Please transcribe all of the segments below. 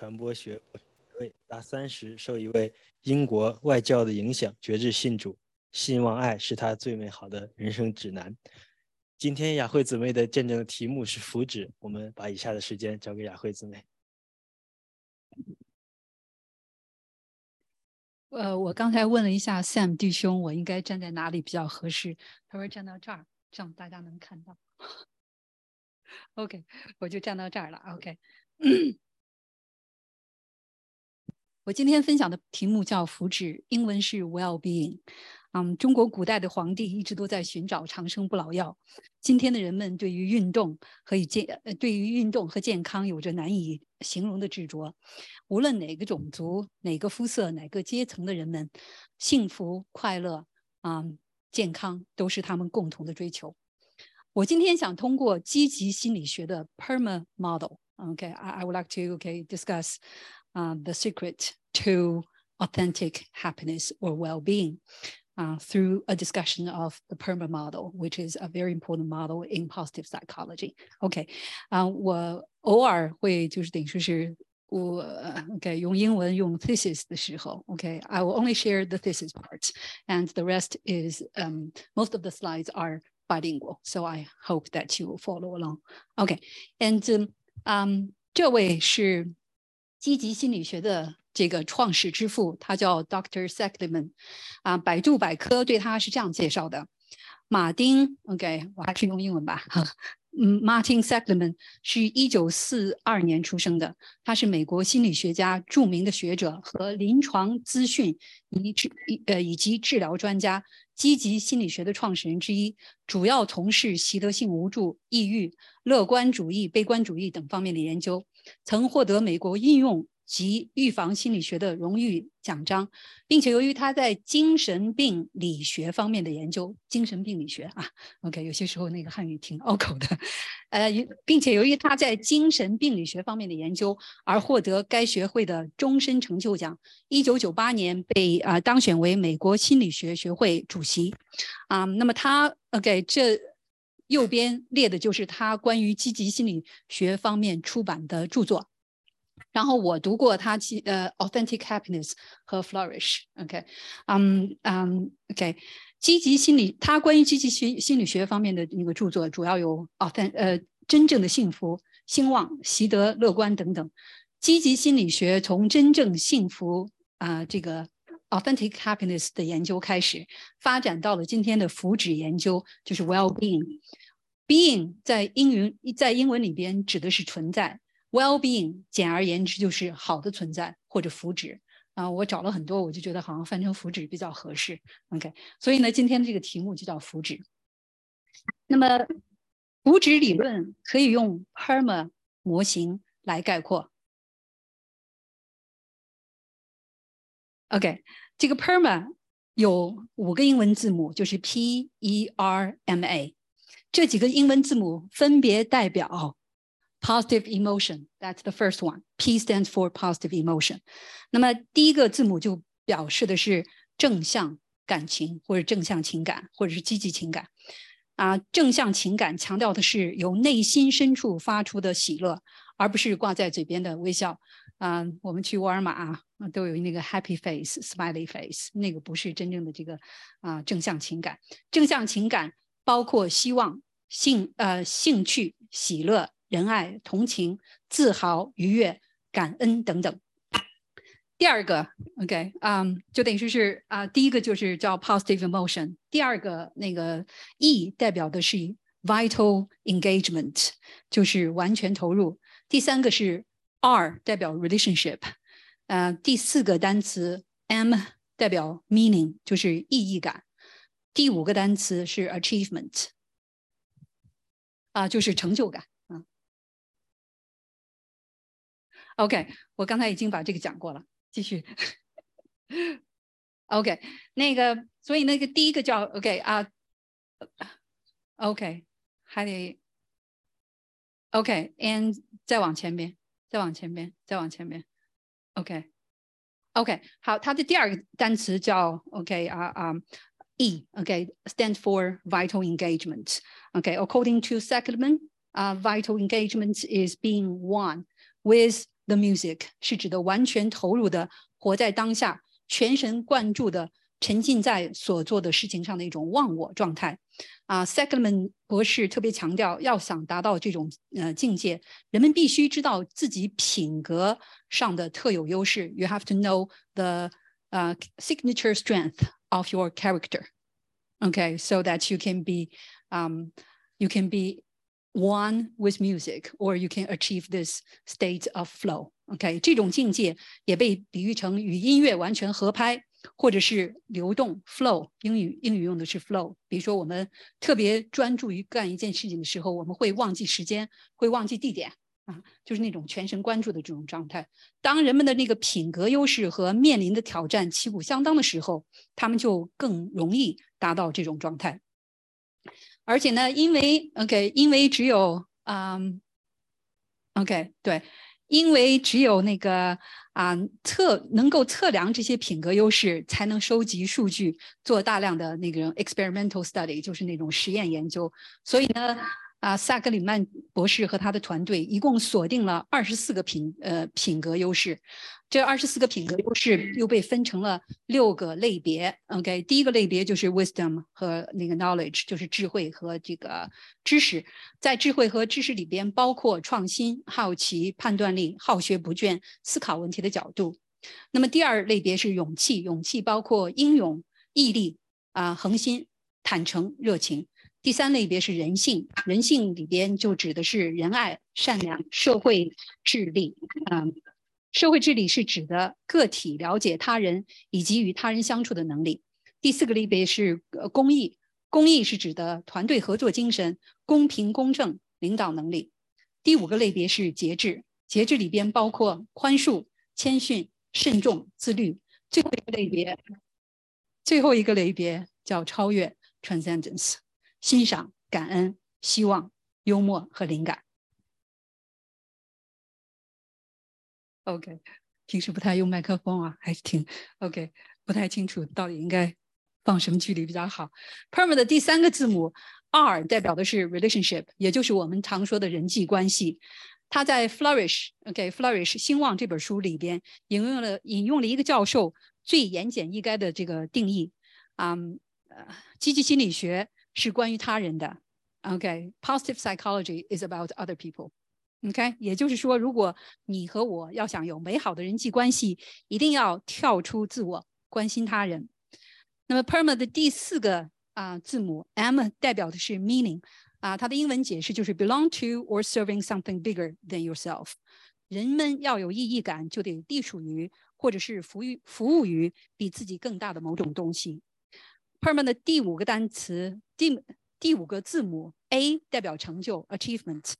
传播学位达三十，受一位英国外教的影响，决志信主，信望爱是他最美好的人生指南。今天雅慧姊妹的见证题目是福祉，我们把以下的时间交给雅慧姊妹。呃，我刚才问了一下 Sam 弟兄，我应该站在哪里比较合适？他说站到这儿，这样大家能看到。OK，我就站到这儿了。OK，我今天分享的题目叫福祉，英文是 well-being。嗯，中国古代的皇帝一直都在寻找长生不老药。今天的人们对于运动和健，呃，对于运动和健康有着难以形容的执着。无论哪个种族、哪个肤色、哪个阶层的人们，幸福、快乐，啊，健康都是他们共同的追求。我今天想通过积极心理学的 PERMA model，OK，I I would like to OK discuss，啊，the secret to authentic happiness or well-being。uh, through a discussion of the PERMA model, which is a very important model in positive psychology. OK，啊、uh,，我偶尔会就是等于说是我 OK 用英文用 thesis 的时候，OK，I will only share the thesis part, and the rest is um most of the slides are bilingual, so I hope that you will follow along. OK, and um, um 这位是 积极心理学的这个创始之父，他叫 Doctor Seligman，啊，百度百科对他是这样介绍的：马丁，OK，我还是用英文吧，嗯，Martin Seligman 是一九四二年出生的，他是美国心理学家、著名的学者和临床资讯以治呃以及治疗专家，积极心理学的创始人之一，主要从事习得性无助、抑郁、乐观主义、悲观主义等方面的研究，曾获得美国应用。及预防心理学的荣誉奖章，并且由于他在精神病理学方面的研究，精神病理学啊，OK，有些时候那个汉语挺拗口的，呃，并且由于他在精神病理学方面的研究而获得该学会的终身成就奖。一九九八年被啊当选为美国心理学学会主席，啊，那么他 OK，这右边列的就是他关于积极心理学方面出版的著作。然后我读过他其呃，authentic happiness 和 flourish，OK，嗯嗯，OK，积极心理，他关于积极心心理学方面的那个著作主要有 Authent 呃，真正的幸福、兴旺、习得、乐观等等。积极心理学从真正幸福啊这个 authentic happiness 的研究开始，发展到了今天的福祉研究，就是 well-being。being 在英语在英文里边指的是存在。Well-being，简而言之就是好的存在或者福祉啊。我找了很多，我就觉得好像翻成福祉比较合适。OK，所以呢，今天的这个题目就叫福祉。那么，福祉理论可以用 PERMA 模型来概括。OK，这个 PERMA 有五个英文字母，就是 P-E-R-M-A，这几个英文字母分别代表。Positive emotion, that's the first one. P stands for positive emotion. 那么第一个字母就表示的是正向感情或者正向情感或者是积极情感啊。正向情感强调的是由内心深处发出的喜乐，而不是挂在嘴边的微笑啊。我们去沃尔玛啊，都有那个 happy face, smiley face，那个不是真正的这个啊正向情感。正向情感包括希望、兴呃兴趣、喜乐。仁爱、同情、自豪、愉悦、感恩等等。第二个，OK，嗯，就等于说是啊，第一个就是叫 positive emotion，第二个那个 E 代表的是 vital engagement，就是完全投入。第三个是 R 代表 relationship，呃，第四个单词 M 代表 meaning，就是意义感。第五个单词是 achievement，啊，就是成就感。OK，我刚才已经把这个讲过了，继续。OK，那个，所以那个第一个叫 OK 啊，OK，还得 OK，and 再往前边，再往前边，再往前边，OK，OK，好，它的第二个单词叫 OK 啊啊 E，OK，stand for vital engagement。OK，according to Seligman，啊，vital engagement is being one with the music 是指的完全投入的活在当下，全神贯注的沉浸在所做的事情上的一种忘我状态。啊 s e g l m a n 博士特别强调，要想达到这种呃境界，人们必须知道自己品格上的特有优势。You have to know the uh, signature strength of your character. Okay, so that you can be, um, you can be one with music, or you can achieve this state of flow. OK，这种境界也被比喻成与音乐完全合拍，或者是流动 flow。英语英语用的是 flow。比如说，我们特别专注于干一件事情的时候，我们会忘记时间，会忘记地点啊，就是那种全神贯注的这种状态。当人们的那个品格优势和面临的挑战旗鼓相当的时候，他们就更容易达到这种状态。而且呢，因为 OK，因为只有嗯，OK，对。因为只有那个啊测能够测量这些品格优势，才能收集数据，做大量的那个 experimental study，就是那种实验研究。所以呢。啊，萨格里曼博士和他的团队一共锁定了二十四个品呃品格优势，这二十四个品格优势又被分成了六个类别。OK，第一个类别就是 wisdom 和那个 knowledge，就是智慧和这个知识。在智慧和知识里边，包括创新、好奇、判断力、好学不倦、思考问题的角度。那么第二类别是勇气，勇气包括英勇、毅力啊、恒心、坦诚、热情。第三类别是人性，人性里边就指的是仁爱、善良、社会智力。嗯，社会智力是指的个体了解他人以及与他人相处的能力。第四个类别是呃公益，公益是指的团队合作精神、公平公正、领导能力。第五个类别是节制，节制里边包括宽恕、谦逊、慎重、自律。最后一个类别，最后一个类别叫超越 （transcendence）。欣赏、感恩、希望、幽默和灵感。OK，平时不太用麦克风啊，还是挺 OK，不太清楚到底应该放什么距离比较好。Perm 的第三个字母 R 代表的是 relationship，也就是我们常说的人际关系。他在 Flourish，OK，Flourish 兴旺这本书里边引用了引用了一个教授最言简意赅的这个定义，啊，呃，积极心理学。是关于他人的，OK，positive psychology is about other people，OK，也就是说，如果你和我要想有美好的人际关系，一定要跳出自我，关心他人。那么 PERMA 的第四个啊字母 M 代表的是 meaning，啊，它的英文解释就是 belong to or serving something bigger than yourself。人们要有意义感，就得隶属于或者是服于服务于比自己更大的某种东西。 Perman 的第五个单词，第第五个字母 A 代表成就 （achievement）。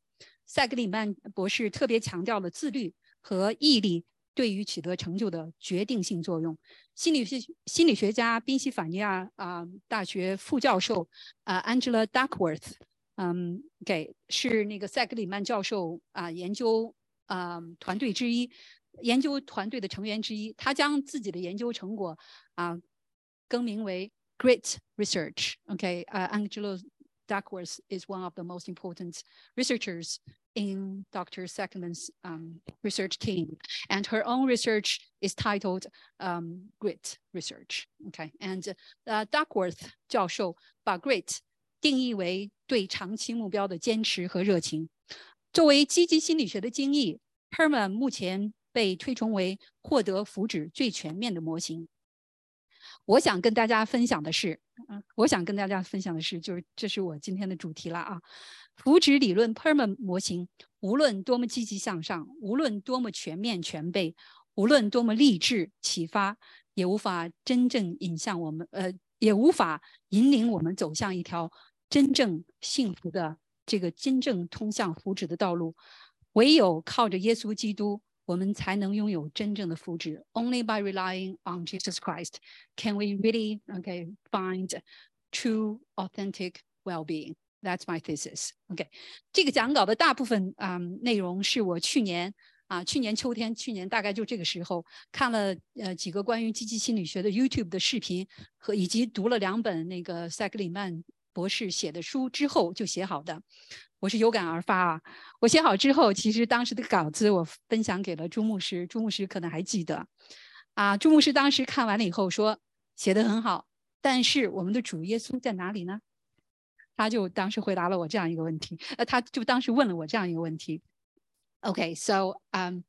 塞格里曼博士特别强调了自律和毅力对于取得成就的决定性作用。心理学心理学家宾夕法尼亚啊大学副教授啊 Angela Duckworth，嗯，给是那个塞格里曼教授啊研究啊团队之一，研究团队的成员之一。他将自己的研究成果啊更名为。great research. Okay, uh, Angelo Duckworth is one of the most important researchers in Dr. Sackman's um, research team. And her own research is titled um, Grit Research. Okay, and uh, Duckworth 教授把 Grit 定义为对长期目标的坚持和热情。作为积极心理学的精益，Herman 目前被推崇为获得福祉最全面的模型。 我想跟大家分享的是，嗯，我想跟大家分享的是，就是这是我今天的主题了啊。福祉理论 （Perman） 模型，无论多么积极向上，无论多么全面全备，无论多么励志启发，也无法真正引向我们，呃，也无法引领我们走向一条真正幸福的这个真正通向福祉的道路。唯有靠着耶稣基督。我们才能拥有真正的福祉。Only by relying on Jesus Christ can we really, okay, find true, authentic well-being. That's my thesis. OK，这个讲稿的大部分啊、嗯、内容是我去年啊，去年秋天，去年大概就这个时候看了呃几个关于积极心理学的 YouTube 的视频和以及读了两本那个塞格里曼 博士写的书之后就写好的。我是有感而发啊！我写好之后，其实当时的稿子我分享给了朱牧师，朱牧师可能还记得。啊，朱牧师当时看完了以后说写的很好，但是我们的主耶稣在哪里呢？他就当时回答了我这样一个问题，呃，他就当时问了我这样一个问题。Okay, so um,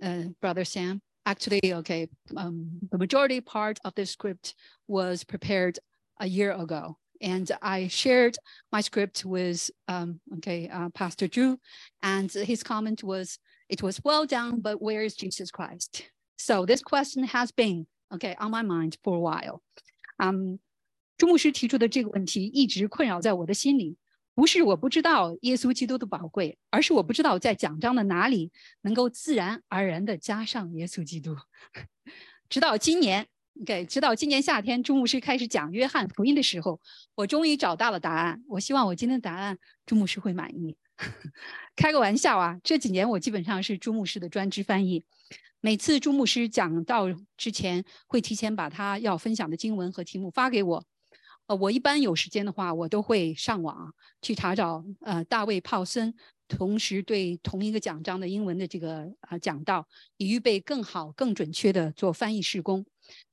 uh, brother Sam, actually, okay, um, the majority part of the script was prepared a year ago. and I shared my script with um, okay uh, Pastor Drew, and his comment was, "It was well done, but where is Jesus Christ?" So this question has been okay on my mind for a while. 嗯，朱牧师提出的这个问题一直困扰在我的心里。不是我不知道耶稣基督的宝贵，而是我不知道在讲章的哪里能够自然而然的加上耶稣基督。直到今年 ，OK，直到今年夏天，朱牧师开始讲约翰福音的时候，我终于找到了答案。我希望我今天的答案，朱牧师会满意。开个玩笑啊，这几年我基本上是朱牧师的专职翻译。每次朱牧师讲到之前，会提前把他要分享的经文和题目发给我。呃，我一般有时间的话，我都会上网去查找呃大卫·泡森，同时对同一个讲章的英文的这个啊讲道，以预备更好、更准确的做翻译施工。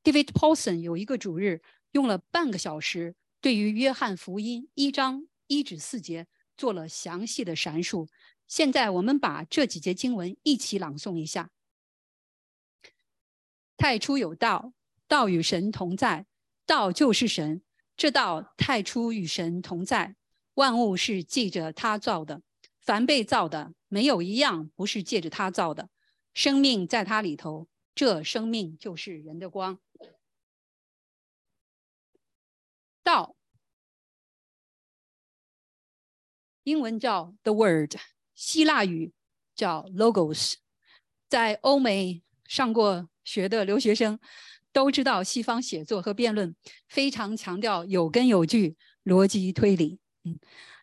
David Paulson 有一个主日用了半个小时，对于约翰福音一章一至四节做了详细的阐述。现在我们把这几节经文一起朗诵一下：太初有道，道与神同在，道就是神。这道太初与神同在，万物是借着他造的，凡被造的没有一样不是借着他造的。生命在他里头。这生命就是人的光。道，英文叫 the word，希腊语叫 logos。在欧美上过学的留学生都知道，西方写作和辩论非常强调有根有据、逻辑推理。嗯，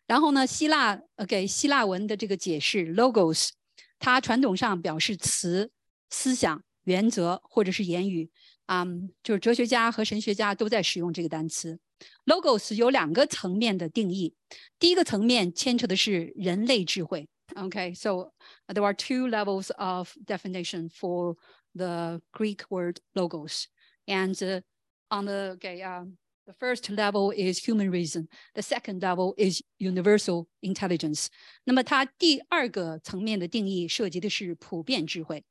然后呢，希腊呃给希腊文的这个解释 logos，它传统上表示词、思想。原则或者是言语，啊，就是哲学家和神学家都在使用这个单词。Logos 有两个层面的定义，第一个层面牵扯的是人类智慧。Okay，so there are two levels of definition for the Greek word logos, and on the okay, um, the first level is human reason. The second level is universal intelligence. 那么它第二个层面的定义涉及的是普遍智慧。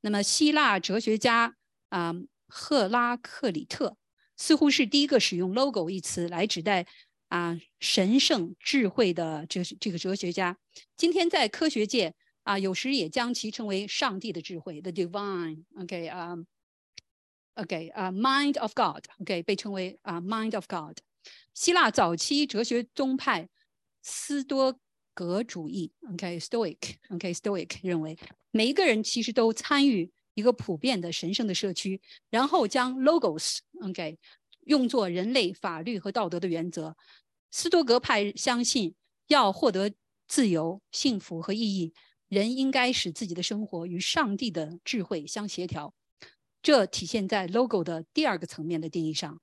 那么，希腊哲学家啊，赫拉克里特似乎是第一个使用 “logo” 一词来指代啊神圣智慧的这这个哲学家。今天在科学界啊，有时也将其称为上帝的智慧 （the divine）。OK 啊 ，OK 啊，mind of God，Okay，被称为啊 mind of God。希腊早期哲学宗派斯多格主义 （OK，Stoic）。OK，Stoic 认为。每一个人其实都参与一个普遍的神圣的社区，然后将 Logos，Okay，用作人类法律和道德的原则。斯多格派相信，要获得自由、幸福和意义，人应该使自己的生活与上帝的智慧相协调。这体现在 logo 的第二个层面的定义上。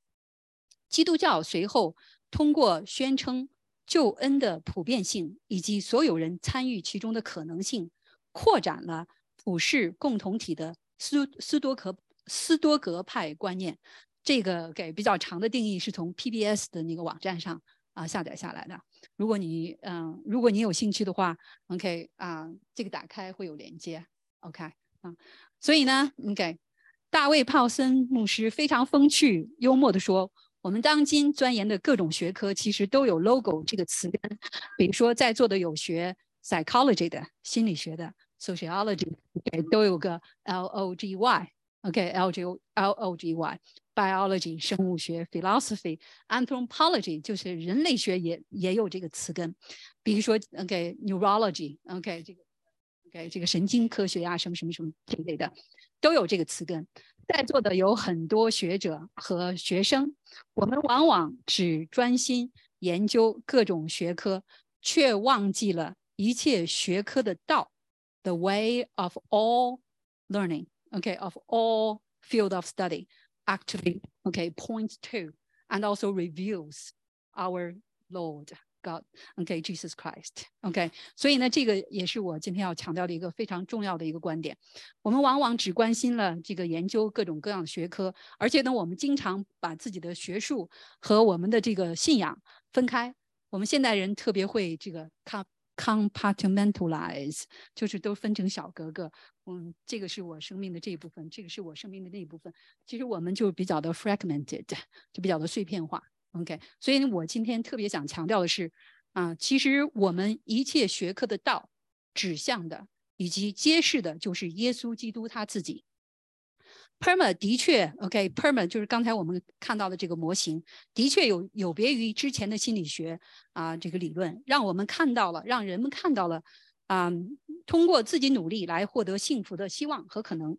基督教随后通过宣称救恩的普遍性以及所有人参与其中的可能性。扩展了普世共同体的斯斯多格斯多格派观念，这个给比较长的定义是从 PBS 的那个网站上啊下载下来的。如果你嗯，如果你有兴趣的话，OK 啊，这个打开会有连接，OK 啊。所以呢，OK，大卫泡森牧师非常风趣幽默地说，我们当今钻研的各种学科其实都有 logo 这个词根，比如说在座的有学。psychology 的心理学的 sociology 都有个 L O G Y，OK，L G L O G Y，biology 生物学，philosophy，anthropology 就是人类学也也有这个词根，比如说 OK，neurology，OK 这个 OK 这个神经科学呀，什么什么什么这类的都有这个词根。在座的有很多学者和学生，我们往往只专心研究各种学科，却忘记了。一切学科的道，the way of all learning, okay, of all field of study actually OK points to and also reveals our Lord God，OK，Jesus Christ，OK。所以呢，这个也是我今天要强调的一个非常重要的一个观点。我们往往只关心了这个研究各种各样的学科，而且呢，我们经常把自己的学术和我们的这个信仰分开。我们现代人特别会这个 compartmentalize，就是都分成小格格。嗯，这个是我生命的这一部分，这个是我生命的那一部分。其实我们就比较的 fragmented，就比较的碎片化。OK，所以呢我今天特别想强调的是，啊，其实我们一切学科的道指向的以及揭示的，就是耶稣基督他自己。Perma 的确，OK，Perma 就是刚才我们看到的这个模型，的确有有别于之前的心理学啊这个理论，让我们看到了，让人们看到了，啊，通过自己努力来获得幸福的希望和可能。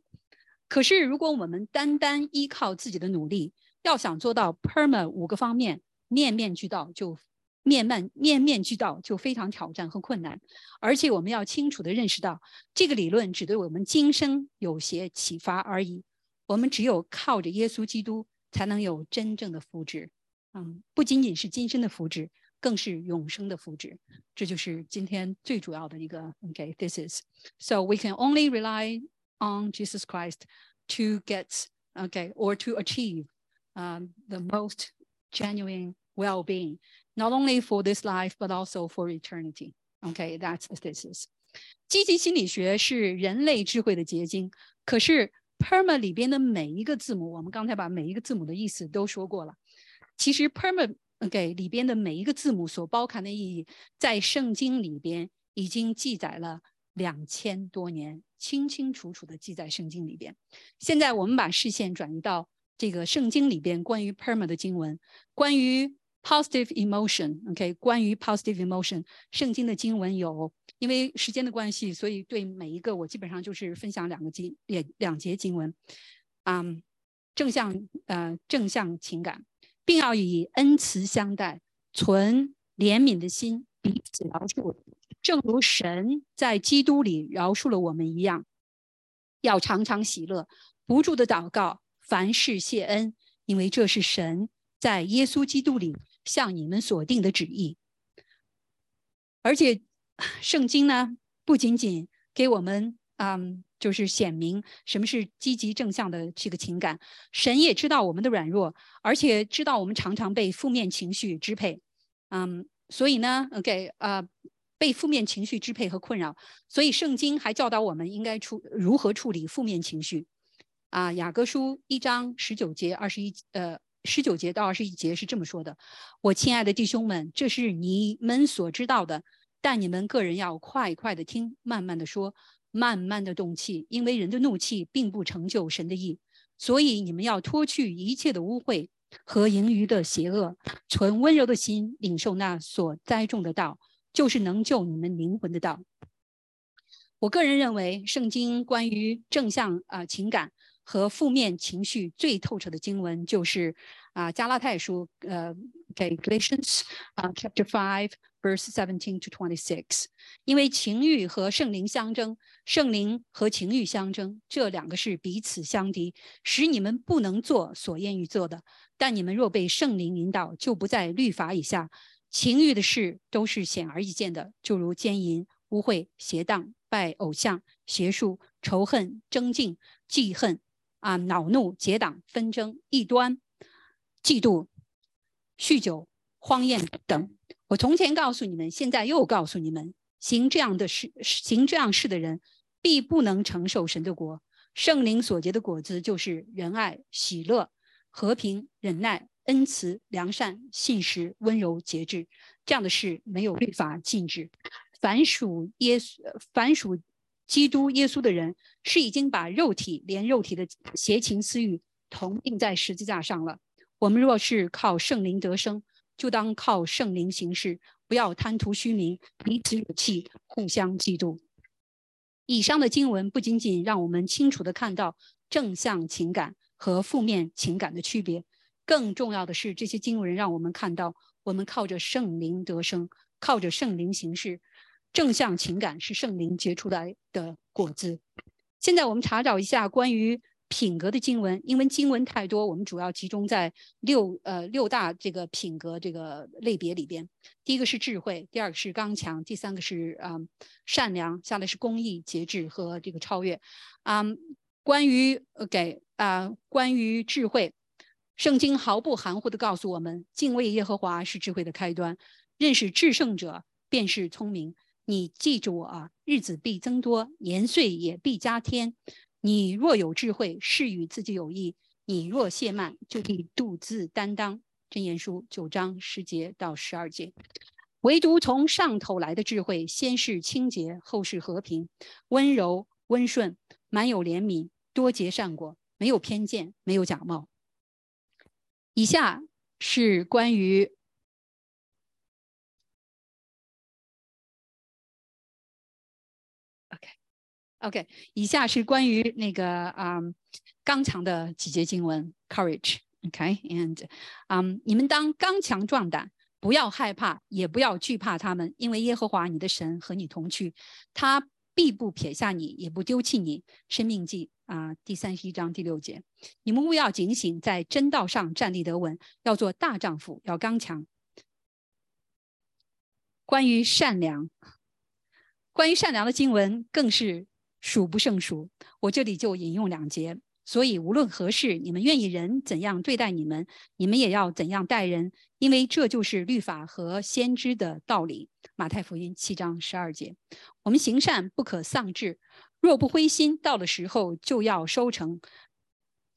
可是如果我们单单依靠自己的努力，要想做到 Perma 五个方面面面俱到，就面面面面俱到就非常挑战和困难。而且我们要清楚的认识到，这个理论只对我们今生有些启发而已。我们只有靠着耶稣基督，才能有真正的福祉。嗯，不仅仅是今生的福祉，更是永生的福祉。这就是今天最主要的一个。OK，this is so we can only rely on Jesus Christ to get okay or to achieve um, the most genuine well-being, not only for this life but also for eternity. Okay, that's the thesis. 积极心理学是人类智慧的结晶，可是 Perma 里边的每一个字母，我们刚才把每一个字母的意思都说过了。其实 Perma OK 里边的每一个字母所包含的意义，在圣经里边已经记载了两千多年，清清楚楚的记在圣经里边。现在我们把视线转移到这个圣经里边关于 Perma 的经文，关于 positive emotion，OK，关于 positive emotion，圣经的经文有。因为时间的关系，所以对每一个我基本上就是分享两个经两两节经文，嗯，正向呃正向情感，并要以恩慈相待，存怜悯的心彼此饶恕，正如神在基督里饶恕了我们一样，要常常喜乐，不住的祷告，凡事谢恩，因为这是神在耶稣基督里向你们所定的旨意，而且。圣经呢，不仅仅给我们，嗯，就是显明什么是积极正向的这个情感。神也知道我们的软弱，而且知道我们常常被负面情绪支配，嗯，所以呢，OK，呃，被负面情绪支配和困扰。所以圣经还教导我们应该处如何处理负面情绪。啊，雅各书一章十九节二十一，呃，十九节到二十一节是这么说的：我亲爱的弟兄们，这是你们所知道的。但你们个人要快快的听，慢慢的说，慢慢的动气，因为人的怒气并不成就神的意。所以你们要脱去一切的污秽和盈余的邪恶，存温柔的心，领受那所栽种的道，就是能救你们灵魂的道。我个人认为，圣经关于正向啊情感和负面情绪最透彻的经文，就是啊加拉太书，呃，给 Galatians 啊 Chapter Five。Verse seventeen to twenty-six，因为情欲和圣灵相争，圣灵和情欲相争，这两个是彼此相敌，使你们不能做所愿意做的。但你们若被圣灵引导，就不在律法以下。情欲的事都是显而易见的，就如奸淫、污秽、邪荡、拜偶像、邪术、仇恨、争竞、记恨啊、恼怒、结党、纷争、异端、嫉妒、酗酒、荒宴等。我从前告诉你们，现在又告诉你们：行这样的事、行这样事的人，必不能承受神的国。圣灵所结的果子，就是仁爱、喜乐、和平、忍耐、恩慈、良善、信实、温柔、节制。这样的事没有律法禁止。凡属耶稣、凡属基督耶稣的人，是已经把肉体连肉体的邪情私欲同钉在十字架上了。我们若是靠圣灵得生，就当靠圣灵行事，不要贪图虚名，彼此惹气，互相嫉妒。以上的经文不仅仅让我们清楚的看到正向情感和负面情感的区别，更重要的是，这些经文让我们看到，我们靠着圣灵得生，靠着圣灵行事。正向情感是圣灵结出来的果子。现在我们查找一下关于品格的经文，因为经文太多，我们主要集中在六呃六大这个品格这个类别里边。第一个是智慧，第二个是刚强，第三个是啊善良，下来是公义、节制和这个超越。啊，关于给啊关于智慧，圣经毫不含糊的告诉我们，敬畏耶和华是智慧的开端，认识至圣者便是聪明。你记住我啊，日子必增多，年岁也必加添。你若有智慧，是与自己有益；你若懈慢，就必独自担当。真言书九章十节到十二节，唯独从上头来的智慧，先是清洁，后是和平，温柔温顺，满有怜悯，多结善果，没有偏见，没有假冒。以下是关于。OK，以下是关于那个啊刚强的几节经文，Courage。OK，and，嗯，你们当刚强壮胆，不要害怕，也不要惧怕他们，因为耶和华你的神和你同去，他必不撇下你，也不丢弃你。生命记啊，第三十一章第六节，你们务要警醒，在真道上站立得稳，要做大丈夫，要刚强。关于善良，关于善良的经文更是。数不胜数，我这里就引用两节。所以无论何事，你们愿意人怎样对待你们，你们也要怎样待人，因为这就是律法和先知的道理。马太福音七章十二节，我们行善不可丧志，若不灰心，到了时候就要收成。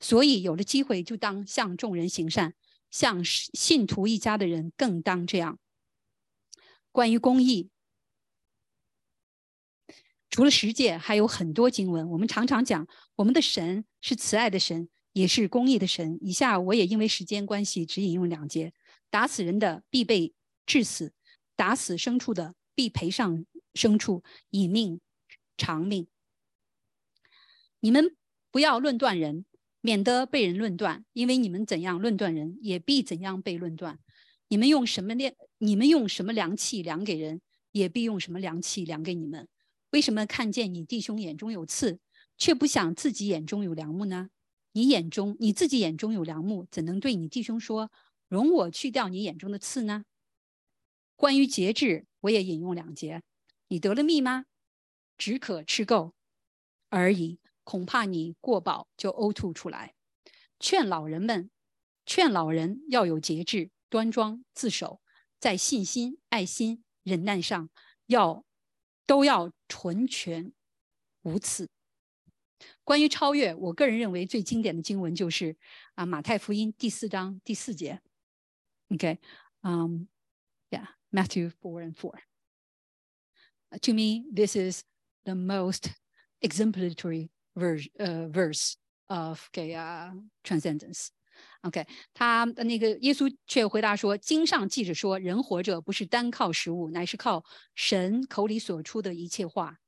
所以有了机会就当向众人行善，向信徒一家的人更当这样。关于公义。除了十诫，还有很多经文。我们常常讲，我们的神是慈爱的神，也是公义的神。以下我也因为时间关系，只引用两节：打死人的必被致死，打死牲畜的必赔上牲畜，以命偿命。你们不要论断人，免得被人论断，因为你们怎样论断人，也必怎样被论断。你们用什么量？你们用什么量器量给人，也必用什么量器量给你们。为什么看见你弟兄眼中有刺，却不想自己眼中有梁木呢？你眼中你自己眼中有梁木，怎能对你弟兄说：“容我去掉你眼中的刺呢？”关于节制，我也引用两节：你得了蜜吗？只可吃够而已，恐怕你过饱就呕吐出来。劝老人们，劝老人要有节制，端庄自守，在信心、爱心、忍耐上要。都要纯全无刺。关于超越，我个人认为最经典的经文就是啊，马太福音第四章第四节。OK，嗯，Yeah，Matthew four and four。To me, this is the most exemplary verse, uh, verse of okay, uh, transcendence. OK，他那个耶稣却回答说：“经上记着说，人活着不是单靠食物，乃是靠神口里所出的一切话。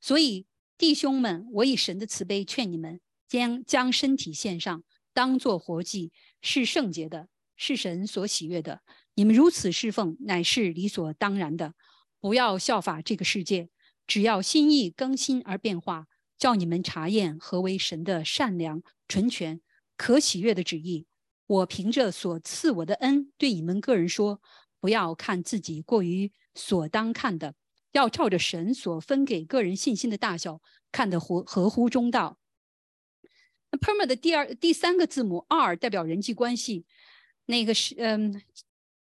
所以弟兄们，我以神的慈悲劝你们，将将身体献上，当作活祭，是圣洁的，是神所喜悦的。你们如此侍奉，乃是理所当然的。不要效法这个世界，只要心意更新而变化，叫你们查验何为神的善良、纯全。”可喜悦的旨意，我凭着所赐我的恩，对你们个人说：不要看自己过于所当看的，要照着神所分给个人信心的大小，看得合合乎中道。那 perma 的第二、第三个字母 R 代表人际关系，那个是嗯，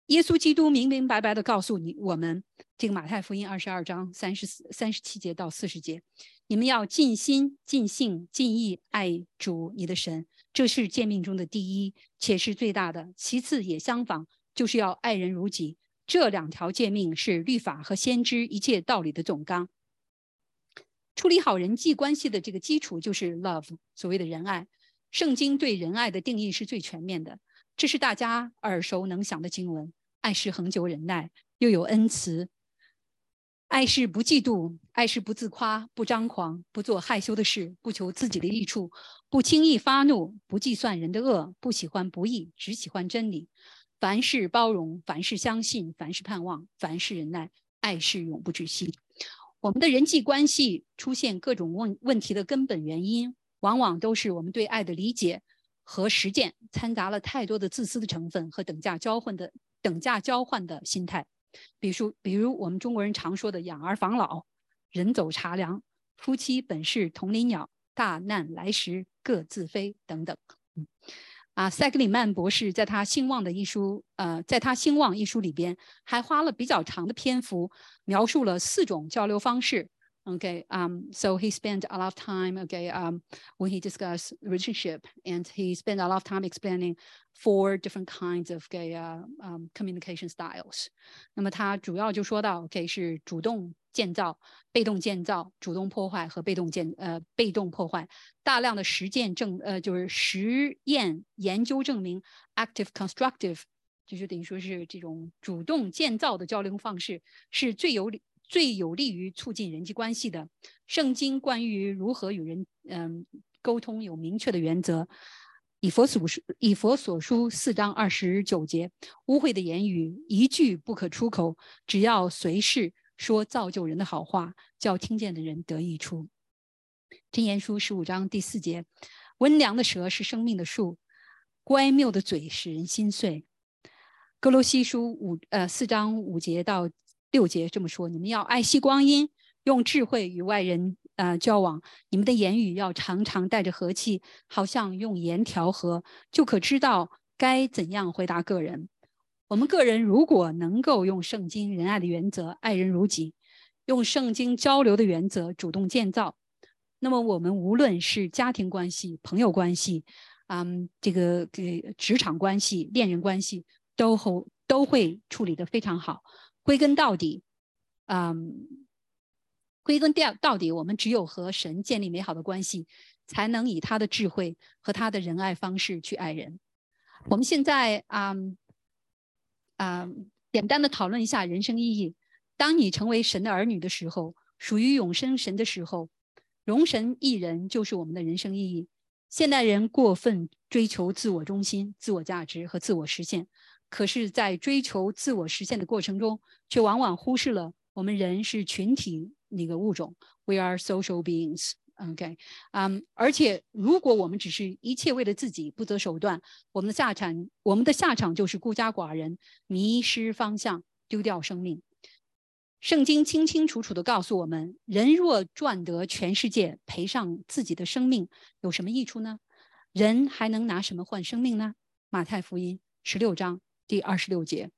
耶稣基督明明白白的告诉你我们，这个马太福音二十二章三十四、三十七节到四十节，你们要尽心、尽性、尽意爱主你的神。这是诫命中的第一，且是最大的。其次也相仿，就是要爱人如己。这两条诫命是律法和先知一切道理的总纲。处理好人际关系的这个基础就是 love，所谓的仁爱。圣经对仁爱的定义是最全面的，这是大家耳熟能详的经文。爱是恒久忍耐，又有恩慈。爱是不嫉妒，爱是不自夸，不张狂，不做害羞的事，不求自己的益处，不轻易发怒，不计算人的恶，不喜欢不义，只喜欢真理。凡事包容，凡事相信，凡事盼望，凡事忍耐。爱是永不止息。我们的人际关系出现各种问问题的根本原因，往往都是我们对爱的理解和实践掺杂了太多的自私的成分和等价交换的等价交换的心态。比如，比如我们中国人常说的“养儿防老”，“人走茶凉”，“夫妻本是同林鸟”，“大难来时各自飞”等等。啊，塞格里曼博士在他《兴旺》的一书，呃，在他《兴旺》一书里边，还花了比较长的篇幅描述了四种交流方式。Okay, um, so he spent a lot of time, okay, um, when he discussed relationship, and he spent a lot of time explaining four different kinds of gay uh, um, communication styles. 那么他主要就说到，OK 是主动建造、被动建造、主动破坏和被动建呃被动破坏。大量的实践证呃就是实验研究证明，active constructive 就是等于说是这种主动建造的交流方式是最有 最有利于促进人际关系的。圣经关于如何与人嗯沟通有明确的原则。以佛所书，以佛所书四章二十九节，污秽的言语一句不可出口，只要随时说造就人的好话，叫听见的人得益处。箴言书十五章第四节，温良的舌是生命的树，乖谬的嘴使人心碎。哥罗西书五呃四章五节到。六节这么说：你们要爱惜光阴，用智慧与外人呃交往。你们的言语要常常带着和气，好像用盐调和，就可知道该怎样回答个人。我们个人如果能够用圣经仁爱的原则爱人如己，用圣经交流的原则主动建造，那么我们无论是家庭关系、朋友关系，嗯，这个给职场关系、恋人关系，都会都会处理的非常好。归根到底，嗯，归根到到底，我们只有和神建立美好的关系，才能以他的智慧和他的仁爱方式去爱人。我们现在啊啊，简单的讨论一下人生意义。当你成为神的儿女的时候，属于永生神的时候，容神一人就是我们的人生意义。现代人过分追求自我中心、自我价值和自我实现。可是，在追求自我实现的过程中，却往往忽视了我们人是群体那个物种，We are social beings。OK，嗯，而且如果我们只是一切为了自己，不择手段，我们的下场，我们的下场就是孤家寡人，迷失方向，丢掉生命。圣经清清楚楚地告诉我们：人若赚得全世界，赔上自己的生命，有什么益处呢？人还能拿什么换生命呢？马太福音十六章。第二十六节，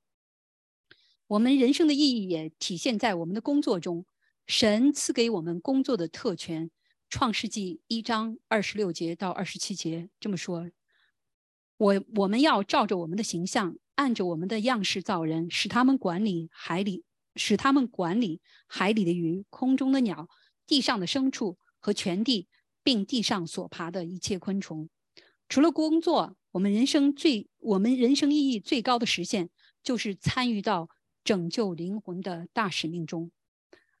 我们人生的意义也体现在我们的工作中。神赐给我们工作的特权，《创世纪一章二十六节到二十七节这么说：我我们要照着我们的形象，按着我们的样式造人，使他们管理海里，使他们管理海里的鱼、空中的鸟、地上的牲畜和全地，并地上所爬的一切昆虫。除了工作。我们人生最，我们人生意义最高的实现，就是参与到拯救灵魂的大使命中。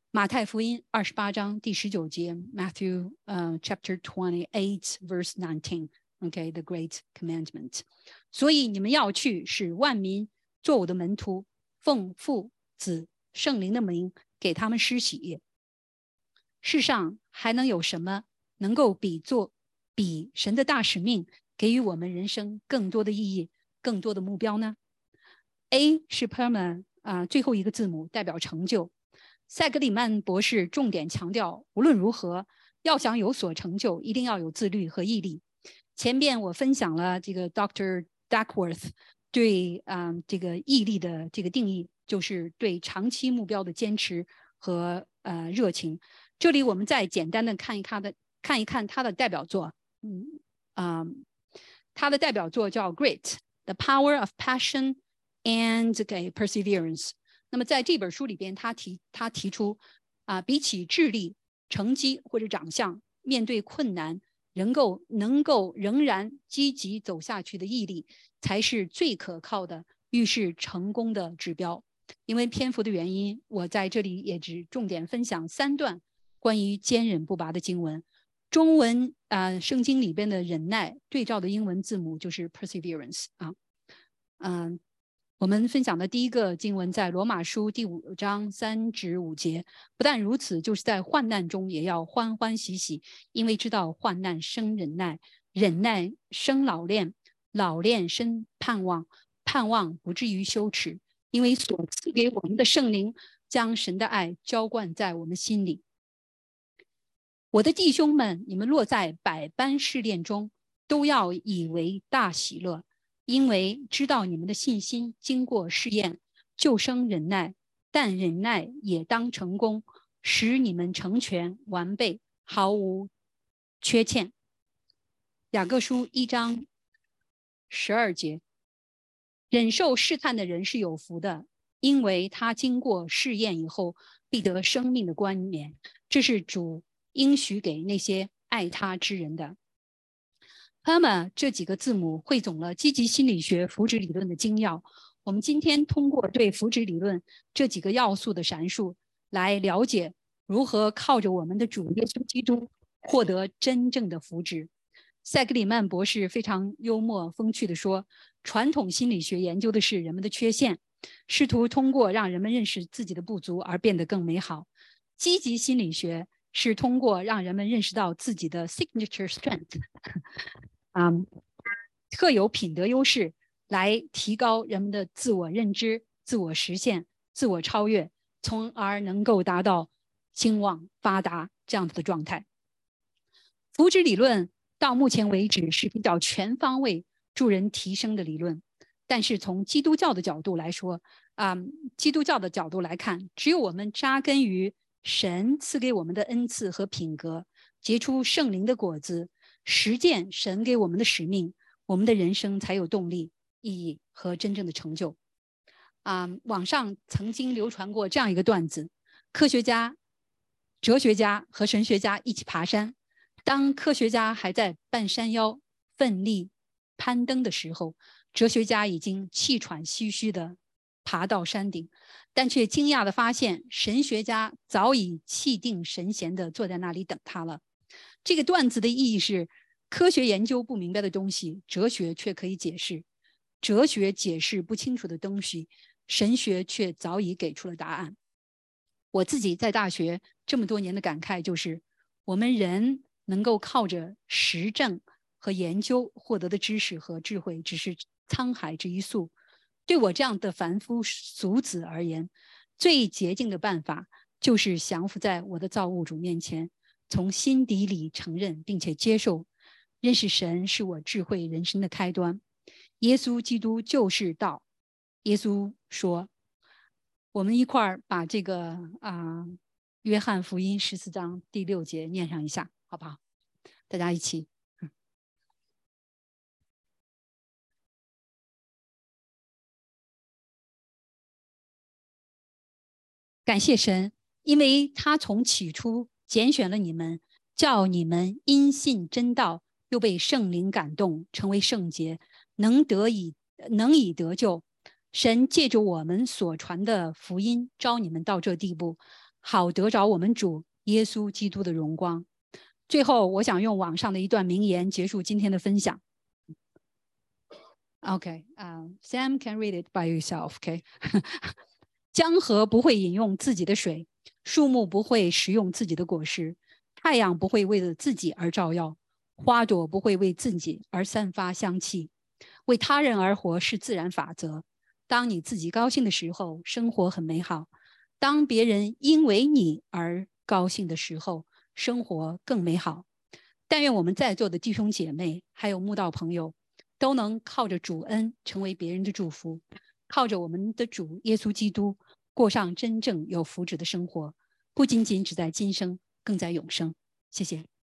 马太福音二十八章第十九节，Matthew，呃，Chapter twenty-eight, verse nineteen. OK，the Great Commandment。所以你们要去，使万民做我的门徒，奉父、子、圣灵的名给他们施洗。世上还能有什么能够比作比神的大使命？给予我们人生更多的意义，更多的目标呢？A 是 permanent 啊，最后一个字母代表成就。塞格里曼博士重点强调，无论如何，要想有所成就，一定要有自律和毅力。前边我分享了这个 Dr. Duckworth 对啊这个毅力的这个定义，就是对长期目标的坚持和呃热情。这里我们再简单的看一看的看一看他的代表作，嗯啊。他的代表作叫《Great: The Power of Passion and gay Perseverance》。那么在这本书里边，他提他提出啊，比起智力、成绩或者长相，面对困难能够能够仍然积极走下去的毅力，才是最可靠的预示成功的指标。因为篇幅的原因，我在这里也只重点分享三段关于坚韧不拔的经文。中文啊，圣经里边的忍耐对照的英文字母就是 perseverance 啊，嗯，我们分享的第一个经文在罗马书第五章三至五节。不但如此，就是在患难中也要欢欢喜喜，因为知道患难生忍耐，忍耐生老练，老练生盼望，盼望不至于羞耻，因为所赐给我们的圣灵将神的爱浇灌在我们心里。我的弟兄们，你们落在百般试炼中，都要以为大喜乐。因为知道你们的信心经过试验，就生忍耐；但忍耐也当成功，使你们成全完备，毫无缺欠。雅各书一章十二节：忍受试探的人是有福的，因为他经过试验以后，必得生命的冠冕。这是主应许给那些爱他之人的。那么这几个字母汇总了积极心理学福祉理论的精要。我们今天通过对福祉理论这几个要素的阐述，来了解如何靠着我们的主耶稣基督获得真正的福祉。塞格里曼博士非常幽默风趣地说：“传统心理学研究的是人们的缺陷，试图通过让人们认识自己的不足而变得更美好。积极心理学是通过让人们认识到自己的 signature strength。”啊，特有品德优势来提高人们的自我认知、自我实现、自我超越，从而能够达到兴旺发达这样子的状态。福祉理论到目前为止是比较全方位助人提升的理论，但是从基督教的角度来说，啊，基督教的角度来看，只有我们扎根于神赐给我们的恩赐和品格，结出圣灵的果子。实践神给我们的使命，我们的人生才有动力、意义和真正的成就。啊，网上曾经流传过这样一个段子：科学家、哲学家和神学家一起爬山。当科学家还在半山腰奋力攀登的时候，哲学家已经气喘吁吁地爬到山顶，但却惊讶地发现，神学家早已气定神闲地坐在那里等他了。这个段子的意义是。科学研究不明白的东西，哲学却可以解释；哲学解释不清楚的东西，神学却早已给出了答案。我自己在大学这么多年的感慨就是：我们人能够靠着实证和研究获得的知识和智慧，只是沧海之一粟。对我这样的凡夫俗子而言，最捷径的办法就是降服在我的造物主面前，从心底里承认并且接受。认识神是我智慧人生的开端。耶稣基督就是道。耶稣说：“我们一块儿把这个啊，《约翰福音》十四章第六节念上一下，好不好？大家一起。感谢神，因为他从起初拣选了你们，叫你们因信真道。”又被圣灵感动，成为圣洁，能得以能以得救。神借着我们所传的福音，招你们到这地步，好得着我们主耶稣基督的荣光。最后，我想用网上的一段名言结束今天的分享。OK，啊，Sam can read it by yourself。OK，江河不会饮用自己的水，树木不会食用自己的果实，太阳不会为了自己而照耀。花朵不会为自己而散发香气，为他人而活是自然法则。当你自己高兴的时候，生活很美好；当别人因为你而高兴的时候，生活更美好。但愿我们在座的弟兄姐妹还有慕道朋友，都能靠着主恩成为别人的祝福，靠着我们的主耶稣基督过上真正有福祉的生活，不仅仅只在今生，更在永生。谢谢。